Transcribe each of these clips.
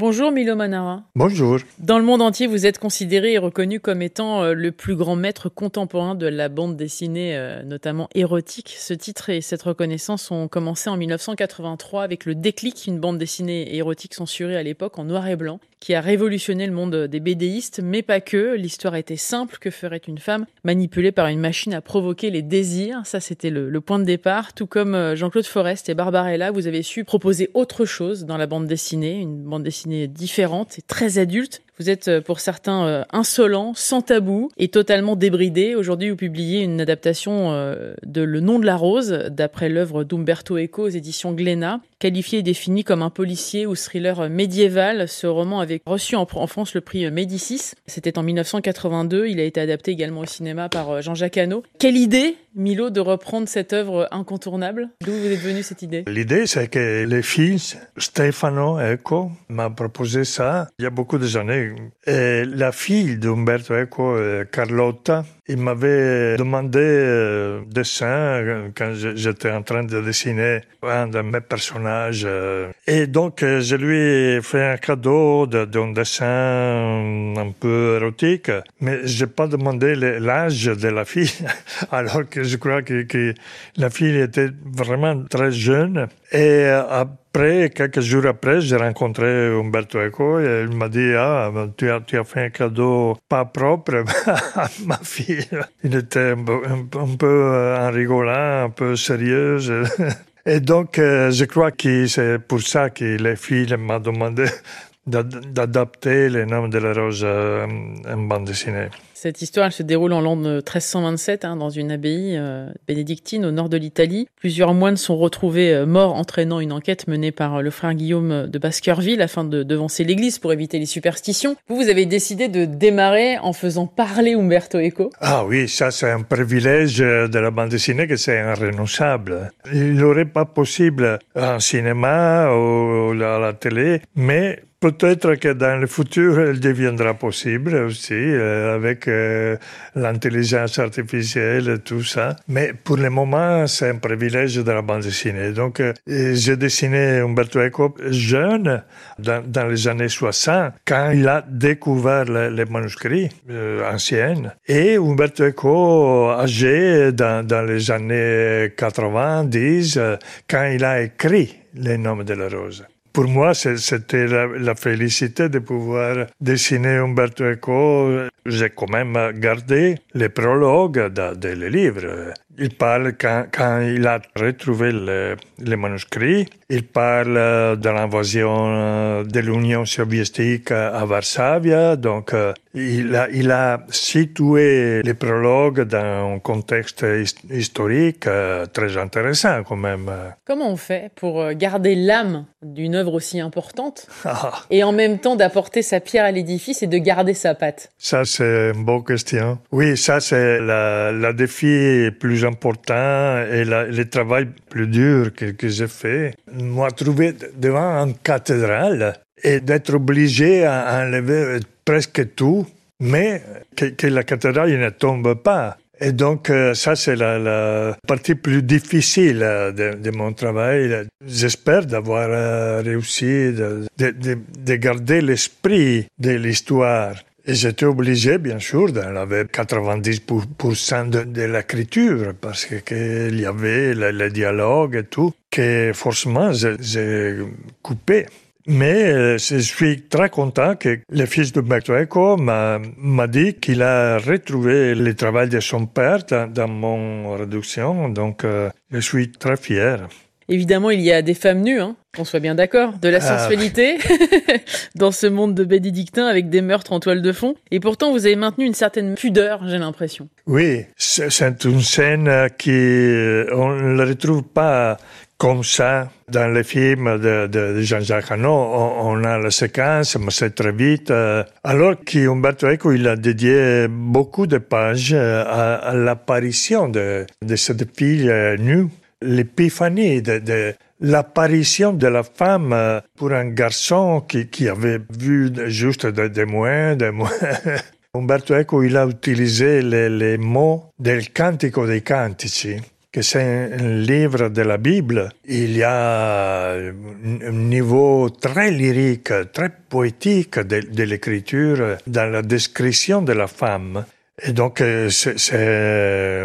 Bonjour Milo Manara. Bonjour. Dans le monde entier, vous êtes considéré et reconnu comme étant euh, le plus grand maître contemporain de la bande dessinée, euh, notamment érotique. Ce titre et cette reconnaissance ont commencé en 1983 avec le déclic, une bande dessinée érotique censurée à l'époque en noir et blanc, qui a révolutionné le monde des BDistes, mais pas que. L'histoire était simple, que ferait une femme manipulée par une machine à provoquer les désirs? Ça, c'était le, le, point de départ. Tout comme euh, Jean-Claude Forest et Barbarella, vous avez su proposer autre chose dans la bande dessinée, une bande dessinée différente et très adulte. Vous êtes euh, pour certains euh, insolent, sans tabou et totalement débridé. Aujourd'hui, vous publiez une adaptation euh, de Le nom de la rose, d'après l'œuvre d'Umberto Eco aux éditions Glénat. Qualifié et défini comme un policier ou thriller médiéval, ce roman avait reçu en France le prix Médicis. C'était en 1982. Il a été adapté également au cinéma par Jean-Jacques Hano. Quelle idée, Milo, de reprendre cette œuvre incontournable. D'où vous êtes venu cette idée? L'idée, c'est que les fils, Stefano Eco, m'a proposé ça il y a beaucoup d'années et la fille d'Umberto Eco, euh, Carlotta, il m'avait demandé euh, dessin euh, quand j'étais en train de dessiner un de mes personnages. Euh. Et donc, je lui ai fait un cadeau d'un dessin un peu érotique, mais j'ai pas demandé l'âge de la fille, alors que je crois que la fille était vraiment très jeune. Et après, quelques jours après, j'ai rencontré Umberto Eco et il m'a dit, ah, tu as, tu as fait un cadeau pas propre à ma fille. Il était un peu, euh, en rigolant, un peu sérieux. Et donc, euh, je crois que c'est pour ça que les filles m'ont demandé d'adapter les noms de la rose euh, en bande dessinée. Cette histoire elle se déroule en l'an 1327 hein, dans une abbaye euh, bénédictine au nord de l'Italie. Plusieurs moines sont retrouvés euh, morts entraînant une enquête menée par le frère Guillaume de Baskerville afin de devancer l'église pour éviter les superstitions. Vous, vous avez décidé de démarrer en faisant parler Umberto Eco. Ah oui, ça c'est un privilège de la bande dessinée que c'est irrénouchable. Il n'aurait pas possible en cinéma ou à la télé, mais Peut-être que dans le futur, elle deviendra possible aussi avec euh, l'intelligence artificielle et tout ça. Mais pour le moment, c'est un privilège de la bande dessinée. Donc, euh, j'ai dessiné Umberto Eco jeune, dans, dans, les années 60, quand il a découvert les, manuscrits euh, anciens. Et Umberto Eco, âgé dans, dans les années 90, quand il a écrit les noms de la rose. Pour moi, c'était la, félicité de pouvoir dessiner Umberto Eco. J'ai quand même gardé les prologues des livres. Il parle quand, quand il a retrouvé les manuscrits. Il parle de l'invasion de l'Union soviétique à Varsavie. Donc, euh, il a, il a situé les prologues dans un contexte historique euh, très intéressant quand même. Comment on fait pour euh, garder l'âme d'une œuvre aussi importante ah. et en même temps d'apporter sa pierre à l'édifice et de garder sa patte? Ça, c'est une bonne question. Oui, ça, c'est le défi plus important et le travail plus dur que, j'ai fait. Moi, trouver devant une cathédrale et d'être obligé à enlever presque tout, mais que, la cathédrale ne tombe pas. Et donc, euh, ça, c'est la, partie plus difficile de, de mon travail. J'espère d'avoir euh, réussi de, de, de, garder l'esprit de l'histoire. J'étais obligé, bien sûr, d'enlever 90% de, l'écriture, parce qu'il y avait le, le, dialogue et tout, que forcément, j'ai coupé. Mais euh, je suis très content que le fils de Eco m'a dit qu'il a retrouvé le travail de son père dans, mon réduction, donc euh, je suis très fier. Évidemment, il y a des femmes nues, hein, qu'on soit bien d'accord, de la ah, sensualité dans ce monde de bénédictins avec des meurtres en toile de fond. Et pourtant, vous avez maintenu une certaine pudeur, j'ai l'impression. Oui, c'est une scène qui on ne la retrouve pas comme ça, dans les films de, de Jean-Jacques Hano, on, a la séquence, mais c'est très vite. Euh, alors qu'Umberto Eco, il a dédié beaucoup de pages euh, à, l'apparition de, de, cette fille euh, nue, l'épiphanie de, de l'apparition de la femme pour un garçon qui, avait vu juste des moins, des moins. Umberto Eco, il a utilisé les, mots del Cantico dei Cantici que c'est un livre de la Bible. Il y a un niveau très lyrique, très poétique de, de l'écriture dans la description de la femme. Et donc, euh, c'est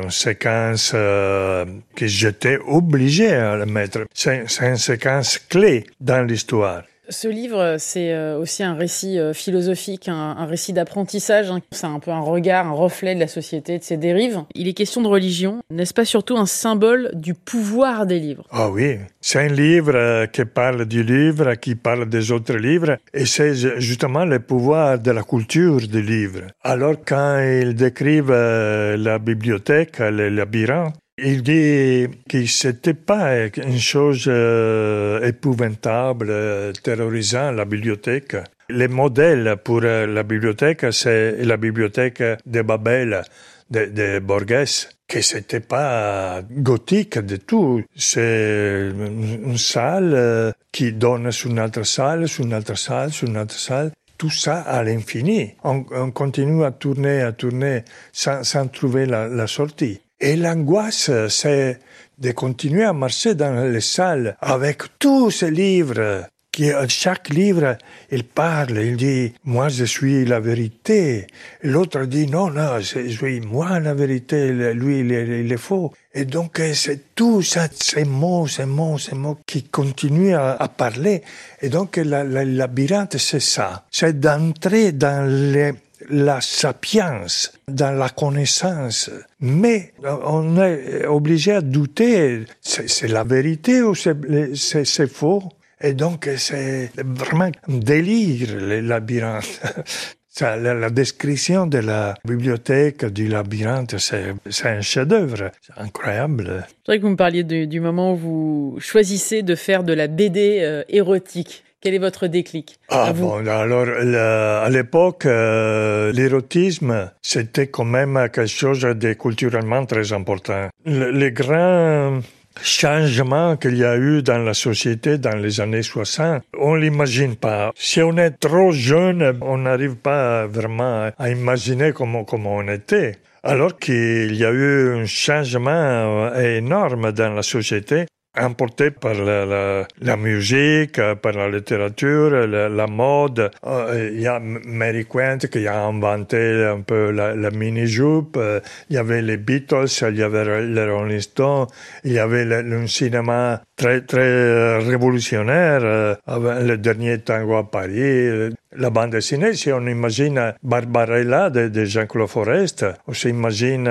une séquence euh, que j'étais obligé à mettre. C'est une séquence clé dans l'histoire. Ce livre, c'est euh, aussi un récit euh, philosophique, un, récit d'apprentissage. Hein. C'est un peu un regard, un reflet de la société, de ses dérives. Il est question de religion. N'est-ce pas surtout un symbole du pouvoir des livres? Ah oui, c'est un livre euh, qui parle du livre, qui parle des autres livres, et c'est justement le pouvoir de la culture du livre. Alors quand ils décrivent la bibliothèque, le labyrinthe, il dit que c'était pas une chose euh, épouvantable, euh, terrorisant, la bibliothèque. Le modèle pour euh, la bibliothèque, c'est la bibliothèque de Babel, de, Borges, que c'était pas gothique du tout. C'est une salle qui donne sur une autre salle, sur une autre salle, sur une autre salle tout ça à l'infini. On, continue à tourner, à tourner sans, trouver la, sortie. Et l'angoisse, c'est de continuer à marcher dans les salles avec tous ces livres. Qui, chaque livre, il parle, il dit, moi je suis la vérité. L'autre dit, non, non, je suis moi la vérité, lui il est, faux. Et donc c'est tout ça, ces mots, ces mots, ces mots qui continuent à, à parler. Et donc le labyrinthe, c'est ça. C'est d'entrer dans les la sapience, dans la connaissance. Mais on est obligé à douter, c'est la vérité ou c'est faux? Et donc c'est vraiment un délire, le labyrinthe. La, la, description de la bibliothèque du labyrinthe, c'est un chef-d'œuvre, c'est incroyable. Je voudrais que vous me parliez du, moment où vous choisissez de faire de la BD euh, érotique. Quel est votre déclic? Ah bon, alors à l'époque, euh, l'érotisme, c'était quand même quelque chose de culturellement très important. les grands changements qu'il y a eu dans la société dans les années 60, on l'imagine pas. Si on est trop jeune, on n'arrive pas vraiment à imaginer comment, comment on était. Alors qu'il y a eu un changement énorme dans la société importé par la, musique, par la littérature, la, mode. Euh, il y a Mary Quant qui a inventé un peu la, mini-jupe. Euh, il y avait les Beatles, il y avait les Rolling Stones, il y avait le, cinéma très, très révolutionnaire, euh, le dernier tango à Paris. La bande dessinée, si on imagine Barbarella de, de Jean-Claude Forest, on s'imagine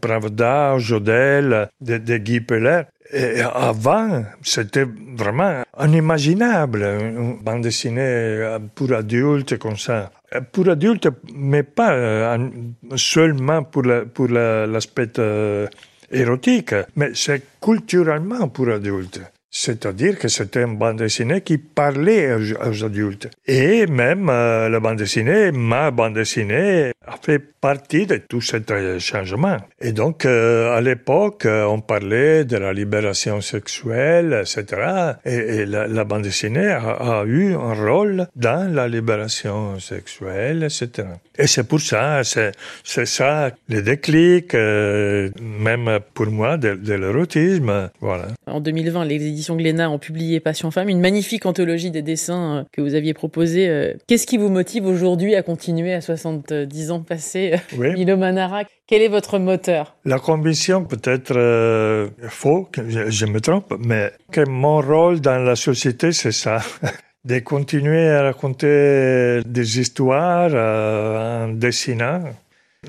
Pravda, Jodel de, de Guy Peller. Et avant, c'était vraiment inimaginable, une bande dessinée pour adultes comme ça. Pour adultes, mais pas euh, seulement pour l'aspect la, pour euh, érotique, mais c'est culturellement pour adultes. C'est-à-dire que c'était une bande dessinée qui parlait aux, adultes. Et même euh, la bande dessinée, ma bande dessinée, a fait partie de tout ce changement. Et donc, euh, à l'époque, euh, on parlait de la libération sexuelle, etc. Et, la, bande dessinée a, eu un rôle dans la libération sexuelle, etc. Et c'est pour ça, c'est ça le déclic, même pour moi, de, de l'érotisme. Voilà. En 2020, les éditions Glénat ont publié Passion Femme, une magnifique anthologie des dessins que vous aviez proposé. Qu'est-ce qui vous motive aujourd'hui à continuer à 70 ans passé, oui. Milo Manara? Quel est votre moteur? La conviction, peut-être euh, faux, je, je, me trompe, mais que mon rôle dans la société, c'est ça. de continuer à raconter des histoires euh, en dessinant.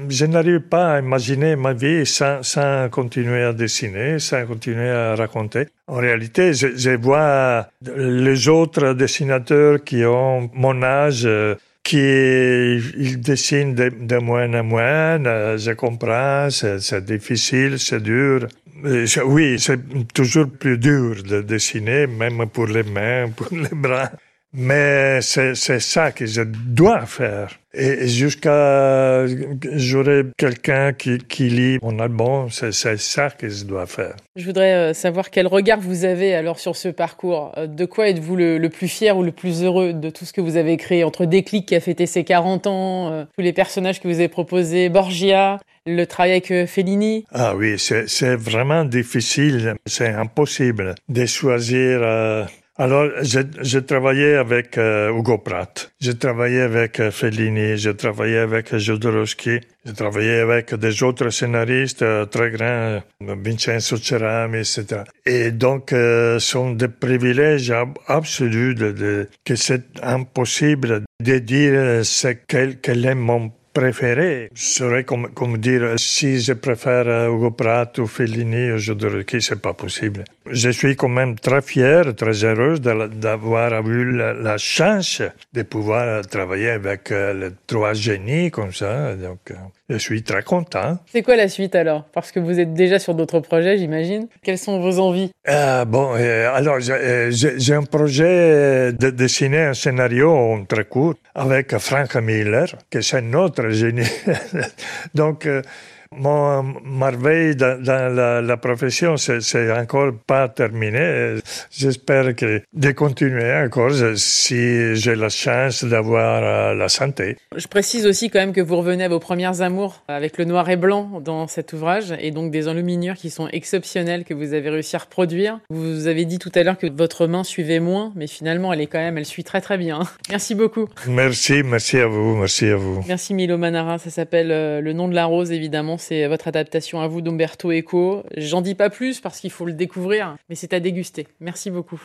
Je n'arrive pas à imaginer ma vie sans, continuer à dessiner, sans continuer à raconter. En réalité, je, vois les autres dessinateurs qui ont mon âge qui il dessine de, de moins en moins, euh, je comprends, c'est difficile, c'est dur. Oui, c'est toujours plus dur de dessiner, même pour les mains, pour les bras. Mais c'est ça que je dois faire. Et jusqu'à j'aurai quelqu'un qui, qui lit mon album, c'est ça que je dois faire. Je voudrais euh, savoir quel regard vous avez alors sur ce parcours. Euh, de quoi êtes-vous le, plus fier ou le plus heureux de tout ce que vous avez créé entre Déclic qui a fêté ses 40 ans, euh, tous les personnages que vous avez proposés, Borgia, le travail avec Fellini? Ah oui, c'est vraiment difficile, c'est impossible de choisir alors, j'ai travaillé avec euh, Hugo Pratt, j'ai travaillé avec euh, Fellini, j'ai travaillé avec Jodorowsky, j'ai travaillé avec des autres scénaristes euh, très grands, Vincenzo Cerami, etc. Et donc, ce sont des privilèges absolus que c'est impossible de dire ce quel, quel est mon préféré serait comme, comme dire si je préfère Hugo Pratt ou Fellini Jodorowsky, c'est pas possible. Je suis quand même très fier, très heureuse d'avoir eu la, chance de pouvoir travailler avec euh, les trois génies comme ça. Donc, euh, je suis très content. C'est quoi la suite alors? Parce que vous êtes déjà sur d'autres projets, j'imagine. Quelles sont vos envies? Euh, Bon, alors j'ai un projet de dessiner un scénario très court avec Frank Miller, qui est notre Donc, mon merveille dans, la, la, profession, c'est encore pas terminé. J'espère que de continuer encore si j'ai la chance d'avoir euh, la santé. Je précise aussi quand même que vous revenez à vos premières amours avec le noir et blanc dans cet ouvrage et donc des enluminures qui sont exceptionnelles que vous avez réussi à reproduire. Vous avez dit tout à l'heure que votre main suivait moins, mais finalement elle est quand même, elle suit très très bien. Merci beaucoup. Merci, merci à vous, merci à vous. Merci Milo Manara, ça s'appelle euh, Le nom de la rose évidemment c'est votre adaptation à vous d'Umberto Eco. J'en dis pas plus parce qu'il faut le découvrir, mais c'est à déguster. Merci beaucoup.